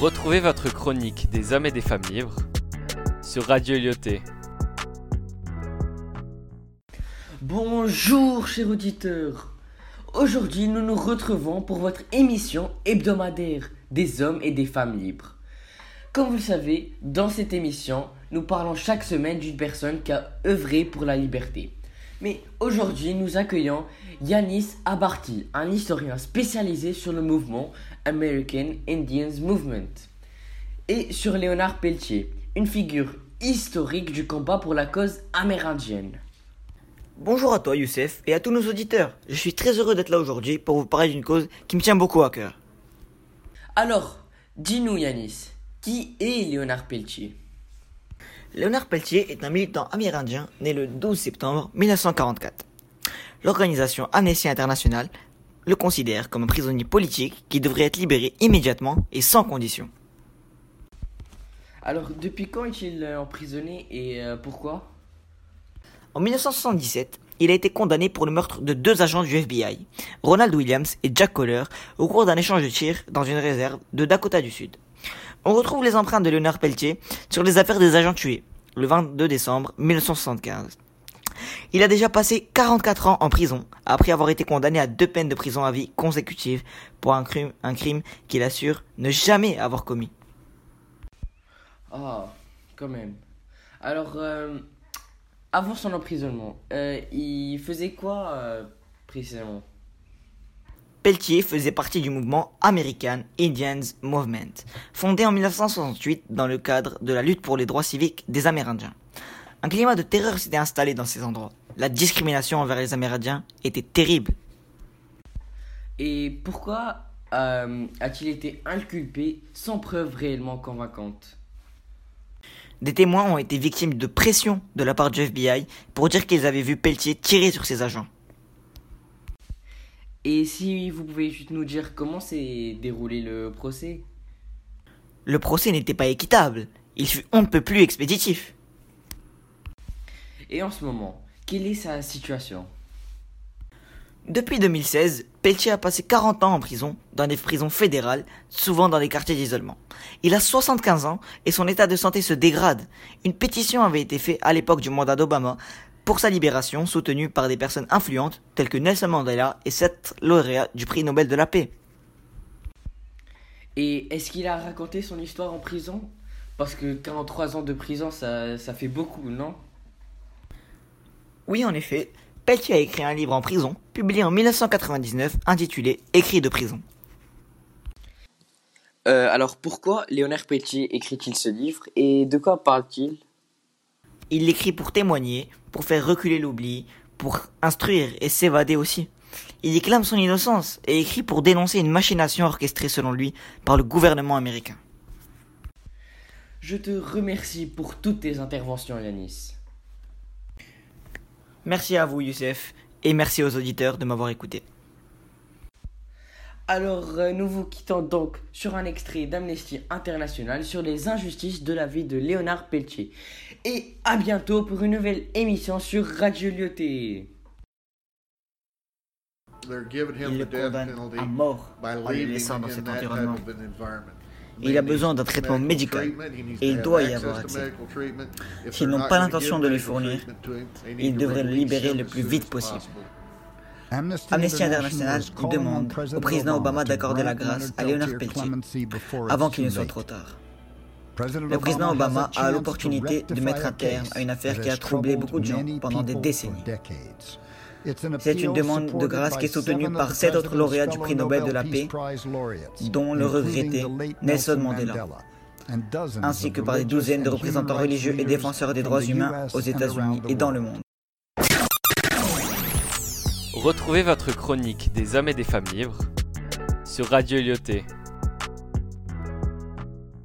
Retrouvez votre chronique des hommes et des femmes libres sur Radio Lyoté. Bonjour chers auditeurs. Aujourd'hui nous nous retrouvons pour votre émission hebdomadaire des hommes et des femmes libres. Comme vous le savez, dans cette émission, nous parlons chaque semaine d'une personne qui a œuvré pour la liberté. Mais aujourd'hui, nous accueillons Yanis Abarty, un historien spécialisé sur le mouvement American Indians Movement, et sur Léonard Pelletier, une figure historique du combat pour la cause amérindienne. Bonjour à toi Youssef et à tous nos auditeurs. Je suis très heureux d'être là aujourd'hui pour vous parler d'une cause qui me tient beaucoup à cœur. Alors, dis-nous Yanis, qui est Léonard Pelletier? Léonard Pelletier est un militant amérindien né le 12 septembre 1944. L'organisation Amnesty International le considère comme un prisonnier politique qui devrait être libéré immédiatement et sans condition. Alors, depuis quand est-il euh, emprisonné et euh, pourquoi? En 1977, il a été condamné pour le meurtre de deux agents du FBI, Ronald Williams et Jack Kohler, au cours d'un échange de tirs dans une réserve de Dakota du Sud. On retrouve les empreintes de Léonard Pelletier sur les affaires des agents tués, le 22 décembre 1975. Il a déjà passé 44 ans en prison, après avoir été condamné à deux peines de prison à vie consécutives pour un crime, un crime qu'il assure ne jamais avoir commis. Ah, quand même. Alors, euh, avant son emprisonnement, euh, il faisait quoi euh, précisément? Pelletier faisait partie du mouvement American Indians Movement, fondé en 1968 dans le cadre de la lutte pour les droits civiques des Amérindiens. Un climat de terreur s'était installé dans ces endroits. La discrimination envers les Amérindiens était terrible. Et pourquoi euh, a-t-il été inculpé sans preuve réellement convaincante? Des témoins ont été victimes de pression de la part du FBI pour dire qu'ils avaient vu Pelletier tirer sur ses agents. Et si vous pouvez juste nous dire comment s'est déroulé le procès? Le procès n'était pas équitable. Il fut on ne peut plus expéditif. Et en ce moment, quelle est sa situation? Depuis 2016, Pelletier a passé 40 ans en prison, dans des prisons fédérales, souvent dans des quartiers d'isolement. Il a 75 ans et son état de santé se dégrade. Une pétition avait été faite à l'époque du mandat d'Obama pour sa libération, soutenue par des personnes influentes telles que Nelson Mandela et sept lauréats du prix Nobel de la paix. Et est-ce qu'il a raconté son histoire en prison? Parce que 43 ans de prison, ça, ça fait beaucoup, non? Oui, en effet, Pelletier a écrit un livre en prison, publié en 1999, intitulé Écrit de prison. Euh, alors pourquoi Léonard Pelletier écrit-il ce livre et de quoi parle-t-il? Il l'écrit pour témoigner, pour faire reculer l'oubli, pour instruire et s'évader aussi. Il y clame son innocence et écrit pour dénoncer une machination orchestrée selon lui par le gouvernement américain. Je te remercie pour toutes tes interventions, Yanis. Merci à vous, Youssef, et merci aux auditeurs de m'avoir écouté. Alors, euh, nous vous quittons donc sur un extrait d'Amnesty International sur les injustices de la vie de Léonard Pelletier. Et à bientôt pour une nouvelle émission sur Radio Lyoté. Il le condamne à mort en le laissant dans cet environnement. Il a besoin d'un traitement médical et il doit y avoir accès. S'ils n'ont pas l'intention de lui fournir, ils devraient le libérer le plus vite possible. Amnesty International demande au président Obama d'accorder la grâce à Léonard Pelletier avant qu'il ne soit trop tard. Le président Obama a l'opportunité de mettre un terme à une affaire qui a troublé beaucoup de gens pendant des décennies. C'est une demande de grâce qui est soutenue par sept autres lauréats du prix Nobel de la paix, dont le regretté Nelson Mandela, ainsi que par des douzaines de représentants religieux et défenseurs des droits humains aux États-Unis et dans le monde. Retrouvez votre chronique des hommes et des femmes libres sur Radio Lyoté.